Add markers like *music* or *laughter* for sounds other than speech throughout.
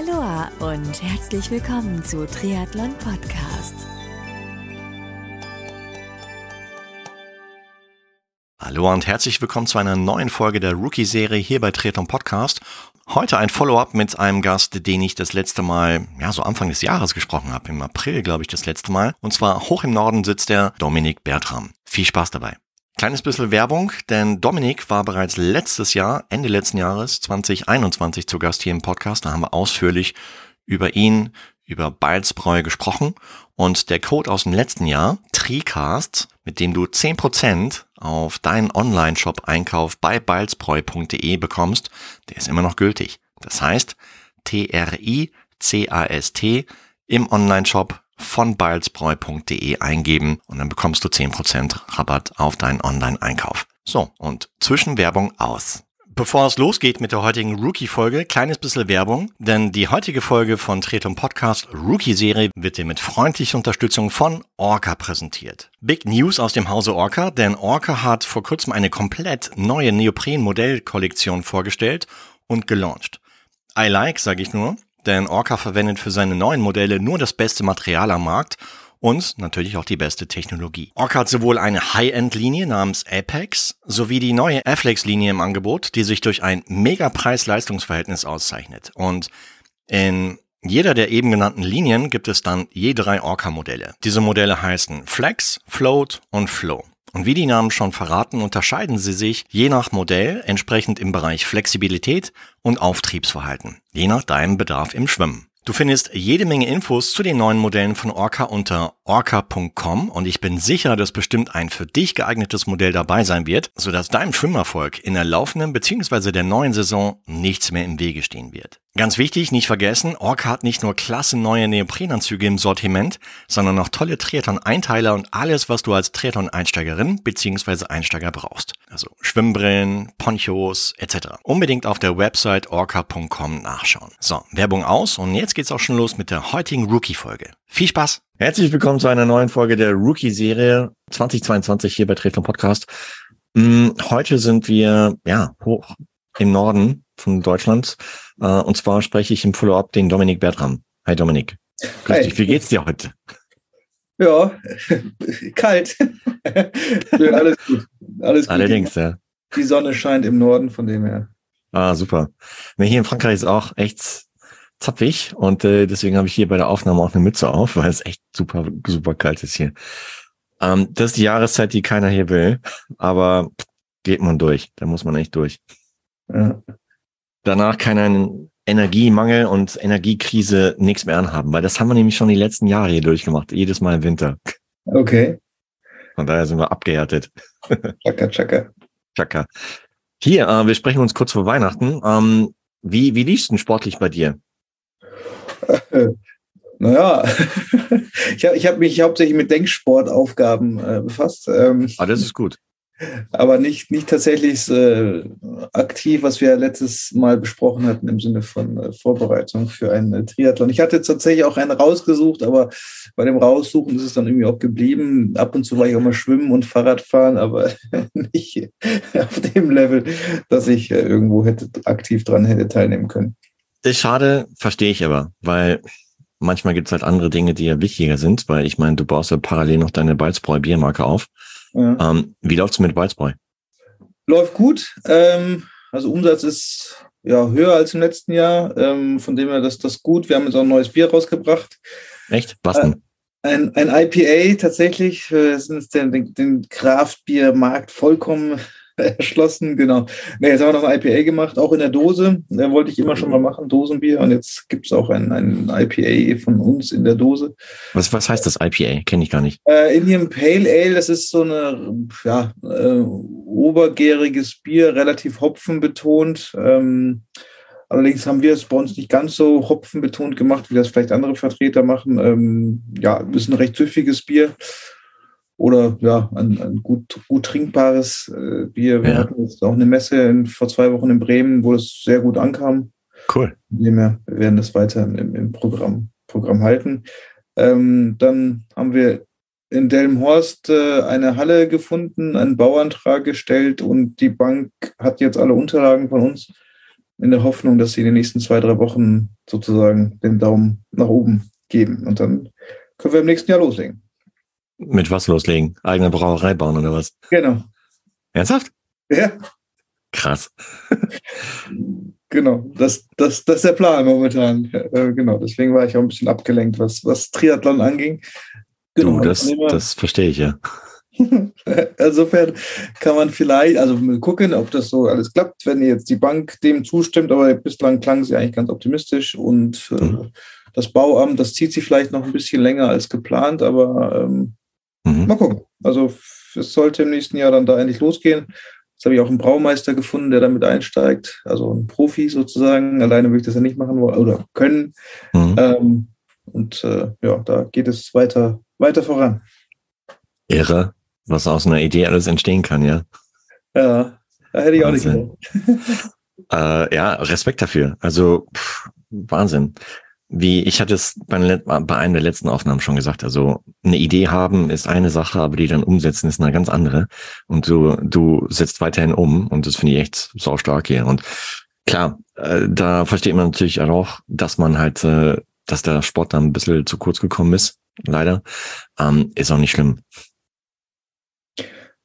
Aloha und herzlich willkommen zu Triathlon Podcast. Hallo und herzlich willkommen zu einer neuen Folge der Rookie-Serie hier bei Triathlon Podcast. Heute ein Follow-up mit einem Gast, den ich das letzte Mal, ja, so Anfang des Jahres gesprochen habe. Im April, glaube ich, das letzte Mal. Und zwar hoch im Norden sitzt der Dominik Bertram. Viel Spaß dabei. Kleines bisschen Werbung, denn Dominik war bereits letztes Jahr, Ende letzten Jahres, 2021 zu Gast hier im Podcast. Da haben wir ausführlich über ihn, über Balzbräu gesprochen. Und der Code aus dem letzten Jahr, TRICAST, mit dem du 10% auf deinen Online-Shop-Einkauf bei balzbräu.de bekommst, der ist immer noch gültig. Das heißt, T-R-I-C-A-S-T im Online-Shop von balzbräu.de eingeben und dann bekommst du 10% Rabatt auf deinen Online-Einkauf. So, und Zwischenwerbung aus. Bevor es losgeht mit der heutigen Rookie-Folge, kleines bisschen Werbung, denn die heutige Folge von Tretum Podcast Rookie-Serie wird dir mit freundlicher Unterstützung von Orca präsentiert. Big News aus dem Hause Orca, denn Orca hat vor kurzem eine komplett neue Neopren-Modellkollektion vorgestellt und gelauncht. I like, sage ich nur, denn Orca verwendet für seine neuen Modelle nur das beste Material am Markt und natürlich auch die beste Technologie. Orca hat sowohl eine High-End-Linie namens Apex sowie die neue Afflex-Linie im Angebot, die sich durch ein mega Preis-Leistungsverhältnis auszeichnet. Und in jeder der eben genannten Linien gibt es dann je drei Orca-Modelle. Diese Modelle heißen Flex, Float und Flow. Und wie die Namen schon verraten, unterscheiden sie sich je nach Modell entsprechend im Bereich Flexibilität und Auftriebsverhalten, je nach deinem Bedarf im Schwimmen. Du findest jede Menge Infos zu den neuen Modellen von Orca unter orca.com und ich bin sicher, dass bestimmt ein für dich geeignetes Modell dabei sein wird, sodass deinem Schwimmerfolg in der laufenden bzw. der neuen Saison nichts mehr im Wege stehen wird. Ganz wichtig, nicht vergessen, Orca hat nicht nur klasse neue Neoprenanzüge im Sortiment, sondern auch tolle Triathlon-Einteiler und alles, was du als Triathlon-Einsteigerin bzw. Einsteiger brauchst. Also Schwimmbrillen, Ponchos etc. Unbedingt auf der Website orca.com nachschauen. So, Werbung aus und jetzt geht's auch schon los mit der heutigen Rookie-Folge. Viel Spaß! Herzlich willkommen zu einer neuen Folge der Rookie-Serie 2022 hier bei Triathlon Podcast. Hm, heute sind wir ja hoch im Norden von Deutschland. Äh, und zwar spreche ich im Follow-up den Dominik Bertram. Hi Dominik. Grüß Hi. dich. Wie geht's dir heute? Ja, *laughs* kalt. alles gut. Alles gut. Allerdings, ja. Die Sonne scheint im Norden, von dem her. Ah, super. Nee, hier in Frankreich ist auch echt zapfig und äh, deswegen habe ich hier bei der Aufnahme auch eine Mütze auf, weil es echt super, super kalt ist hier. Ähm, das ist die Jahreszeit, die keiner hier will, aber geht man durch. Da muss man echt durch. Ja. Danach kann ein Energiemangel und Energiekrise nichts mehr anhaben, weil das haben wir nämlich schon die letzten Jahre hier durchgemacht, jedes Mal im Winter. Okay. Von daher sind wir abgehärtet. *laughs* Chaka, chaka. Chaka. Hier, äh, wir sprechen uns kurz vor Weihnachten. Ähm, wie, wie liefst du denn sportlich bei dir? *laughs* Naja, *laughs* ich habe ich hab mich hauptsächlich mit Denksportaufgaben äh, befasst. Ähm, ah, das ist gut aber nicht, nicht tatsächlich äh, aktiv, was wir letztes Mal besprochen hatten im Sinne von äh, Vorbereitung für einen äh, Triathlon. Ich hatte tatsächlich auch einen rausgesucht, aber bei dem Raussuchen ist es dann irgendwie auch geblieben. Ab und zu war ich auch mal schwimmen und Fahrrad fahren, aber *laughs* nicht auf dem Level, dass ich äh, irgendwo hätte aktiv dran hätte teilnehmen können. Ist schade, verstehe ich aber, weil manchmal gibt es halt andere Dinge, die ja wichtiger sind, weil ich meine, du baust ja parallel noch deine Balzbräu-Biermarke auf. Ja. Ähm, wie läuft's mit Balzbräu? Läuft gut. Ähm, also Umsatz ist ja höher als im letzten Jahr. Ähm, von dem her, dass das gut. Wir haben jetzt auch ein neues Bier rausgebracht. Echt? Was denn? Äh, ein, ein IPA tatsächlich. Wir sind den, den Kraftbiermarkt vollkommen *laughs* erschlossen, genau. Nee, jetzt haben wir noch ein IPA gemacht, auch in der Dose. Da wollte ich immer schon mal machen, Dosenbier. Und jetzt gibt es auch ein, ein IPA von uns in der Dose. Was, was heißt das IPA? Kenne ich gar nicht. Äh, Indian Pale Ale, das ist so eine ja, äh, obergäriges Bier, relativ hopfenbetont. Ähm, Allerdings haben wir es bei uns nicht ganz so hopfenbetont gemacht, wie das vielleicht andere Vertreter machen. Ähm, ja, ist ein recht süffiges Bier oder ja, ein, ein gut, gut trinkbares äh, Bier. Wir ja. hatten jetzt auch eine Messe in, vor zwei Wochen in Bremen, wo es sehr gut ankam. Cool. Wir werden das weiter im, im Programm, Programm halten. Ähm, dann haben wir in Delmenhorst äh, eine Halle gefunden, einen Bauantrag gestellt und die Bank hat jetzt alle Unterlagen von uns. in der Hoffnung, dass sie in den nächsten zwei, drei Wochen sozusagen den Daumen nach oben geben. Und dann können wir im nächsten Jahr loslegen. Mit was loslegen? Eigene Brauerei bauen oder was? Genau. Ernsthaft? Ja. Krass. *laughs* genau, das, das, das ist der Plan momentan. Äh, genau, deswegen war ich auch ein bisschen abgelenkt, was, was Triathlon anging. Genau, du, das, das verstehe ich ja. *laughs* Insofern kann man vielleicht, also gucken, ob das so alles klappt, wenn jetzt die Bank dem zustimmt, aber bislang klang sie eigentlich ganz optimistisch und äh, mhm. das Bauamt, das zieht sich vielleicht noch ein bisschen länger als geplant, aber ähm, mhm. mal gucken. Also es sollte im nächsten Jahr dann da endlich losgehen. Jetzt habe ich auch einen Braumeister gefunden, der damit einsteigt, also ein Profi sozusagen. Alleine würde ich das ja nicht machen wollen oder können. Mhm. Ähm, und äh, ja, da geht es weiter, weiter voran. Irre was aus einer Idee alles entstehen kann, ja. Ja, da hätte ich Wahnsinn. auch nicht gedacht. *laughs* äh, ja, Respekt dafür. Also pff, Wahnsinn. Wie ich hatte es bei, bei einem der letzten Aufnahmen schon gesagt, also eine Idee haben ist eine Sache, aber die dann umsetzen ist eine ganz andere. Und du, du setzt weiterhin um und das finde ich echt sau stark hier. Und klar, äh, da versteht man natürlich auch, dass man halt, äh, dass der Sport dann ein bisschen zu kurz gekommen ist, leider. Ähm, ist auch nicht schlimm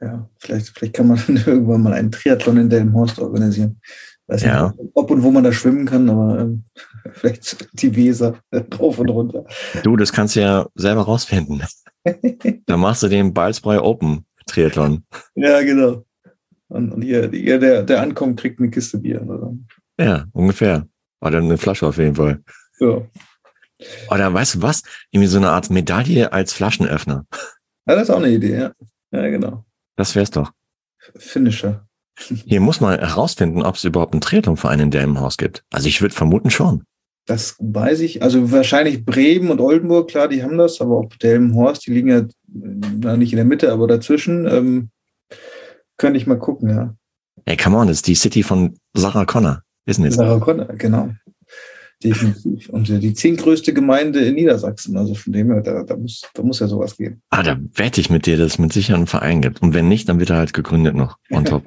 ja, vielleicht, vielleicht kann man *laughs* irgendwann mal einen Triathlon in Delmenhorst organisieren. Weiß ja. nicht, ob und wo man da schwimmen kann, aber ähm, *laughs* vielleicht die Weser rauf und runter. Du, das kannst du ja selber rausfinden. *laughs* da machst du den Balzbräu Open Triathlon. Ja, genau. Und, und hier, hier der, der ankommt, kriegt eine Kiste Bier. Oder? Ja, ungefähr. Oder eine Flasche auf jeden Fall. Ja. Oder weißt du was? Irgendwie so eine Art Medaille als Flaschenöffner. Ja, das ist auch eine Idee, ja. Ja, genau. Das wär's doch. Finisher. Hier muss man herausfinden, ob es überhaupt einen Triathlonverein in Delmenhaus gibt. Also ich würde vermuten schon. Das weiß ich. Also wahrscheinlich Bremen und Oldenburg, klar, die haben das, aber ob Delmenhorst, die liegen ja na, nicht in der Mitte, aber dazwischen, ähm, könnte ich mal gucken, ja. Ey, come on, das ist die City von Sarah Connor, isn't it? Sarah Connor, genau. Definitiv. Und die zehntgrößte Gemeinde in Niedersachsen. Also von dem her, da, da, muss, da muss ja sowas gehen. Ah, da wette ich mit dir, dass es mit Sicherheit einen Verein gibt. Und wenn nicht, dann wird er halt gegründet noch. On top.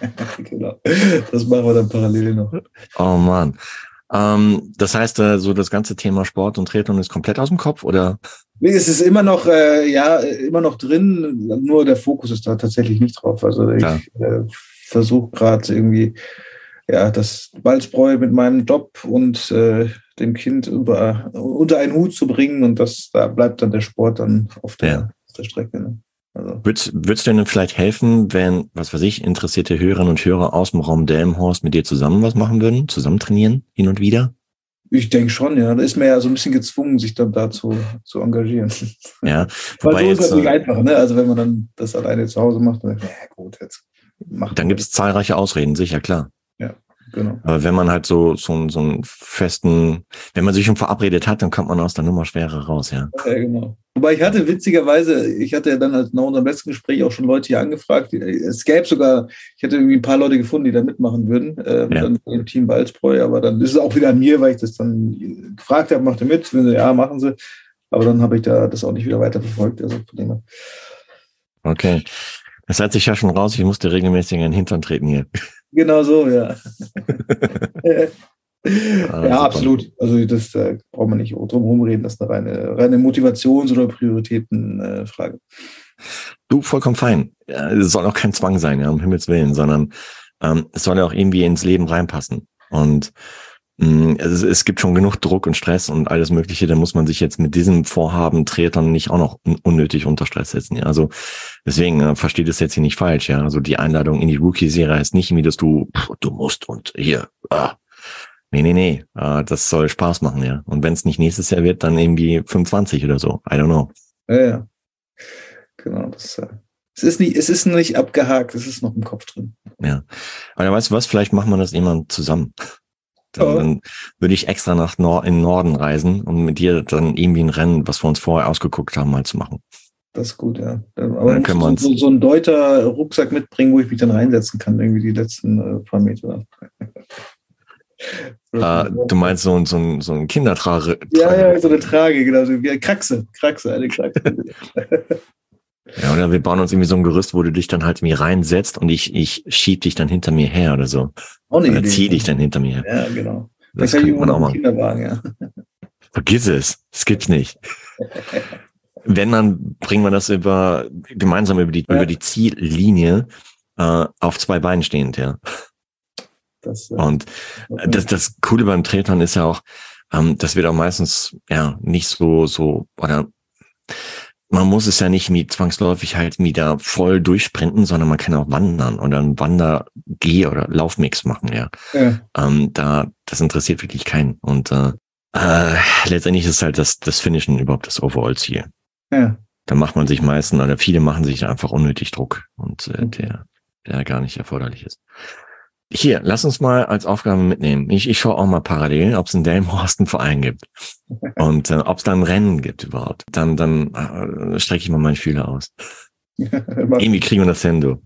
*laughs* genau. Das machen wir dann parallel noch. Oh man. Ähm, das heißt, äh, so das ganze Thema Sport und Triathlon ist komplett aus dem Kopf, oder? Es ist immer noch, äh, ja, immer noch drin, nur der Fokus ist da tatsächlich nicht drauf. Also ich äh, versuche gerade irgendwie ja, das Balzbräu mit meinem Job und äh, dem Kind über, unter einen Hut zu bringen und das, da bleibt dann der Sport dann auf der, ja. auf der Strecke. Ne? Also. Würdest, würdest du denn vielleicht helfen, wenn, was weiß ich, interessierte Hörerinnen und Hörer aus dem Raum Delmhorst mit dir zusammen was machen würden? Zusammen trainieren, hin und wieder? Ich denke schon, ja. Da ist man ja so ein bisschen gezwungen, sich dann dazu zu engagieren. Ja. *laughs* Weil so ist es natürlich äh, einfach, ne? Also wenn man dann das alleine zu Hause macht, dann, ja gut, jetzt macht Dann gibt es zahlreiche Ausreden, sicher, klar. Ja. Genau. Aber wenn man halt so, so, so einen festen, wenn man sich schon verabredet hat, dann kommt man aus der Nummer schwerer raus, ja. Ja, genau. Wobei ich hatte witzigerweise, ich hatte ja dann als nach unserem letzten Gespräch auch schon Leute hier angefragt. Es gäbe sogar, ich hätte irgendwie ein paar Leute gefunden, die da mitmachen würden, äh, ja. dann im Team Balzbräu, aber dann ist es auch wieder an mir, weil ich das dann gefragt habe, macht ihr mit? Wenn sie, ja, machen sie. Aber dann habe ich da das auch nicht wieder weiter verfolgt. Also von dem Okay. Das hat sich ja schon raus, ich musste regelmäßig in den Hintern treten hier. Genau so, ja. *laughs* ah, ja, absolut. Also das da braucht man nicht drum herum reden, das ist eine reine, reine Motivations- oder Prioritätenfrage. Äh, du, vollkommen fein. Es soll auch kein Zwang sein, ja, um Himmels Willen, sondern ähm, es soll ja auch irgendwie ins Leben reinpassen. Und Mm, es, es gibt schon genug Druck und Stress und alles Mögliche. Da muss man sich jetzt mit diesem Vorhaben Tretern nicht auch noch unnötig unter Stress setzen. Ja, also deswegen äh, versteht es jetzt hier nicht falsch. Ja, also die Einladung in die Rookie-Serie heißt nicht irgendwie, dass du pff, du musst und hier. Ah. Nee, nee, nee. Äh, das soll Spaß machen, ja. Und wenn es nicht nächstes Jahr wird, dann irgendwie 25 oder so. I don't know. Ja, ja. Genau. Das, äh, es ist nicht, es ist nicht abgehakt. Es ist noch im Kopf drin. Ja. Aber weißt du was? Vielleicht machen wir das jemand zusammen. Dann, oh. dann würde ich extra nach Nor in Norden reisen, um mit dir dann irgendwie ein Rennen, was wir uns vorher ausgeguckt haben, mal zu machen. Das ist gut, ja. Aber dann können wir uns so, so einen deuter Rucksack mitbringen, wo ich mich dann reinsetzen kann, irgendwie die letzten äh, paar Meter. Uh, *laughs* du meinst so, so, so ein Kindertrage? Ja, ja, so eine Trage, genau. So wie Kraxe. Kraxe, eine Kraxe. *laughs* Ja, oder wir bauen uns irgendwie so ein Gerüst, wo du dich dann halt mir reinsetzt und ich, ich schieb dich dann hinter mir her oder so. Auch eine oder Idee. zieh dich dann hinter mir her. Ja, genau. Das Vielleicht könnte man auch mal. Kinderwagen, ja. Vergiss es. Das gibt's nicht. Wenn, dann bringen wir das über, gemeinsam über die, Ja. über die Ziellinie, äh, auf zwei Beinen stehend, ja. Das, äh, Und das, das Coole beim Triathlon ist ja auch, ähm, das wird auch meistens, ja, nicht so, so, oder man muss es ja nicht irgendwie zwangsläufig halt wieder voll durchsprinten, sondern man kann auch wandern oder einen Wander-Geh- oder Laufmix machen, ja. ja. Ähm, da, das interessiert wirklich keinen. Und äh, äh, letztendlich ist halt das, das Finishen überhaupt das Overall-Ziel. ja. Da macht man sich meistens, oder viele machen sich einfach unnötig Druck und äh, Okay. der, der gar nicht erforderlich ist. Hier, lass uns mal als Aufgabe mitnehmen. Ich, ich schaue auch mal parallel, ob es in Delmenhorst einen Verein gibt. *laughs* Und äh, ob es da ein Rennen gibt überhaupt. Dann, dann äh, strecke ich mal meine Fühler aus. *laughs* Irgendwie kriegen wir das hin, du.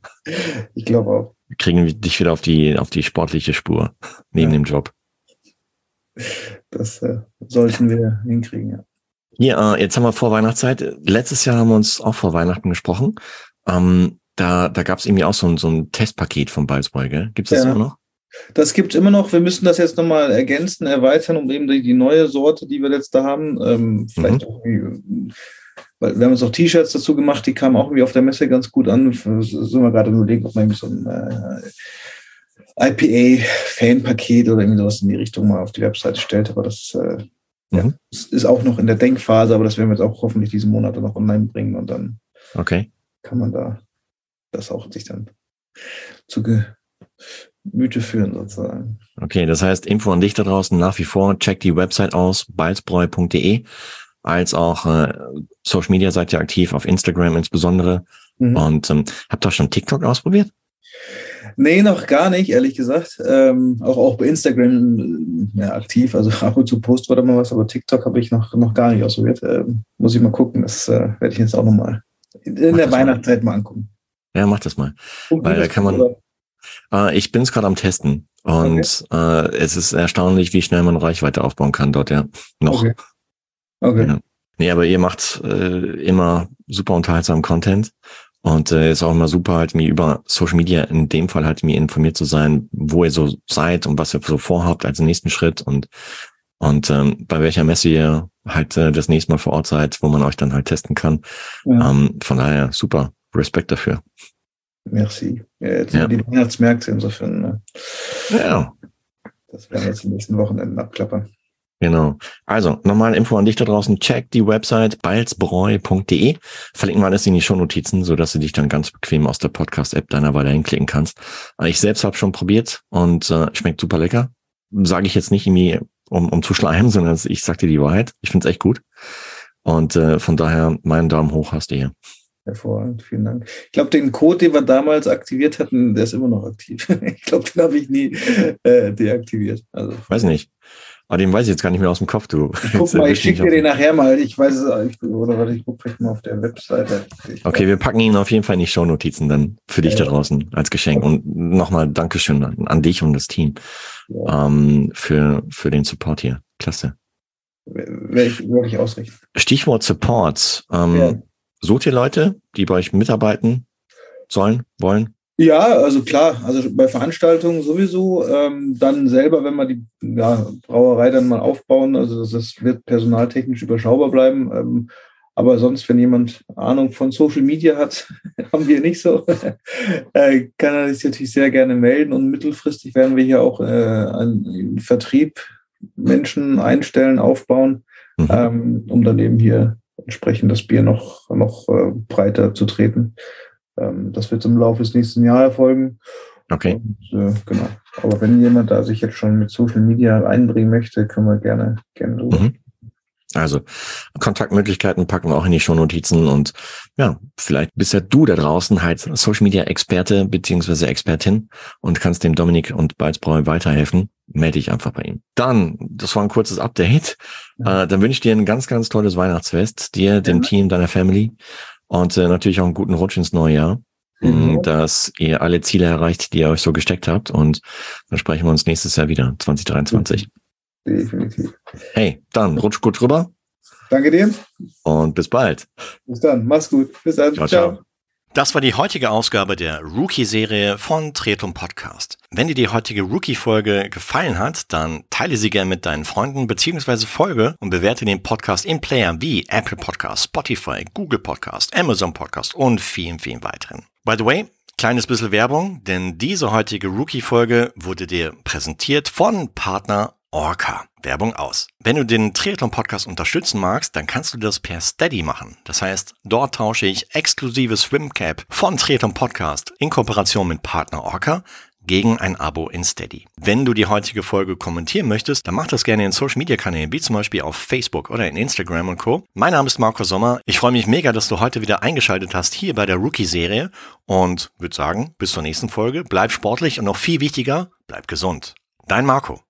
ich glaube auch. Wir kriegen dich wieder auf die, auf die sportliche Spur. Neben Ja. dem Job. Das äh, sollten wir hinkriegen, ja. Hier, äh, jetzt haben wir vor Weihnachtszeit. Letztes Jahr haben wir uns auch vor Weihnachten gesprochen. Ähm, da da gab es irgendwie auch so ein, so ein Testpaket von gell? Gibt es das Ja. immer noch? Das gibt immer noch. Wir müssen das jetzt nochmal ergänzen, erweitern, um eben die, die neue Sorte, die wir jetzt da haben, ähm, vielleicht auch irgendwie, weil wir haben uns auch T-Shirts dazu gemacht, die kamen auch irgendwie auf der Messe ganz gut an. Sind wir gerade überlegen, ob man irgendwie so ein äh, IPA-Fan-Paket oder irgendwie sowas in die Richtung mal auf die Webseite stellt. Aber das äh, ja, Mhm. es ist auch noch in der Denkphase, aber das werden wir jetzt auch hoffentlich diesen Monat noch online bringen und dann Okay. kann man da das auch sich dann zu Gemüte führen sozusagen. Okay, das heißt, Info an dich da draußen nach wie vor, check die Website aus, balzbräu.de, als auch äh, Social Media seid ihr aktiv, auf Instagram insbesondere. Mhm. Und ähm, habt ihr auch schon TikTok ausprobiert? Nee, noch gar nicht, ehrlich gesagt. Ähm, auch, auch bei Instagram äh, ja, aktiv. Also ab und zu post oder mal was, aber TikTok habe ich noch, noch gar nicht ausprobiert. Ähm, muss ich mal gucken. Das äh, werde ich jetzt auch nochmal in, in der. Weihnachtszeit mal angucken. Ja, mach das mal. Und Weil da kann man-? Äh, ich bin es gerade am Testen und äh, es ist erstaunlich, wie schnell man Reichweite aufbauen kann dort, ja. Noch. Okay. Okay. Ja. Nee, aber ihr macht äh, immer super unterhaltsamen Content und äh, ist auch immer super, halt mir über Social Media in dem Fall halt mir informiert zu sein, wo ihr so seid und was ihr so vorhabt als nächsten Schritt und und ähm, bei welcher Messe ihr halt äh, das nächste Mal vor Ort seid, wo man euch dann halt testen kann. Ja. Ähm, von daher super, Respekt dafür. Merci. Ja, jetzt Ja. die Weihnachtsmärkte insofern. Ne? Ja, Das werden wir jetzt in den nächsten Wochenenden abklappern. Genau. Also, nochmal Info an dich da draußen. Check die Website balzbräu.de. Verlinken wir alles in die Shownotizen, sodass du dich dann ganz bequem aus der Podcast-App deiner Wahl hinklicken kannst. Äh, Ich selbst habe schon probiert und äh, schmeckt super lecker. Sage ich jetzt nicht irgendwie, um, um zu schleimen, *laughs* sondern ich sag dir die Wahrheit. Ich finde es echt gut. Und äh, von daher, meinen Daumen hoch hast du hier. Hervorragend, vielen Dank. Ich glaube, den Code, den wir damals aktiviert hatten, der ist immer noch aktiv. *laughs* Ich glaube, den habe ich nie äh, deaktiviert. Also, Weiß nicht. Aber den weiß ich jetzt gar nicht mehr aus dem Kopf, du. guck Jetzt mal, ich schicke dir den nachher mal. Ich weiß es, ich, oder warte, ich gucke vielleicht mal auf der Webseite. Ich, Okay, wir packen ihn auf jeden Fall in die Shownotizen dann für dich Ja. da draußen als Geschenk. Und nochmal Dankeschön an, an dich und das Team Ja, ähm, für, für den Support hier. Klasse. werde ich, werd ich ausrichten. Stichwort Support. Ähm, Ja. Sucht ihr Leute, die bei euch mitarbeiten sollen, wollen? Ja, also klar, also bei Veranstaltungen sowieso. Ähm, dann selber, wenn wir die ja, Brauerei dann mal aufbauen, also das, das wird personaltechnisch überschaubar bleiben. Ähm, aber sonst, wenn jemand Ahnung von Social Media hat, *laughs* haben wir nicht so, *laughs* äh, kann er sich natürlich sehr gerne melden. Und mittelfristig werden wir hier auch äh, einen Vertrieb Menschen einstellen, aufbauen, Mhm. ähm, um dann eben hier entsprechend das Bier noch, noch äh, breiter zu treten. Ähm, das wird im Laufe des nächsten Jahres erfolgen. Okay. Und, äh, genau. Aber wenn jemand da sich jetzt schon mit Social Media einbringen möchte, können wir gerne, gerne drüber. Mhm. Also, Kontaktmöglichkeiten packen wir auch in die Shownotizen und ja, vielleicht bist ja du da draußen halt Social Media Experte beziehungsweise Expertin und kannst dem Dominik und Balzbräu weiterhelfen. Melde dich einfach bei ihm. Dann, das war ein kurzes Update. Ja. Äh, dann wünsche ich dir ein ganz, ganz tolles Weihnachtsfest, dir, dem Ja. Team, deiner Family und äh, natürlich auch einen guten Rutsch ins neue Jahr. Mhm. mh, Dass ihr alle Ziele erreicht, die ihr euch so gesteckt habt. Und dann sprechen wir uns nächstes Jahr wieder, 2023. Definitiv. Hey, dann rutsch gut rüber. Danke dir. Und bis bald. Bis dann. Mach's gut. Bis dann. ciao. ciao. ciao. Das war die heutige Ausgabe der Rookie-Serie von Tretum Podcast. Wenn dir die heutige Rookie-Folge gefallen hat, dann teile sie gerne mit deinen Freunden bzw. folge und bewerte den Podcast in Playern wie Apple Podcast, Spotify, Google Podcast, Amazon Podcast und vielen, vielen weiteren. By the way, kleines bisschen Werbung, denn diese heutige Rookie-Folge wurde dir präsentiert von Partner Orca. Werbung aus. Wenn du den Triathlon-Podcast unterstützen magst, dann kannst du das per Steady machen. Das heißt, dort tausche ich exklusive Swimcap von Triathlon Podcast in Kooperation mit Partner Orca gegen ein Abo in Steady. Wenn du die heutige Folge kommentieren möchtest, dann mach das gerne in Social Media Kanälen, wie zum Beispiel auf Facebook oder in Instagram und Co. Mein Name ist Marco Sommer. Ich freue mich mega, dass du heute wieder eingeschaltet hast hier bei der Rookie-Serie und würde sagen, bis zur nächsten Folge. Bleib sportlich und noch viel wichtiger, bleib gesund. Dein Marco.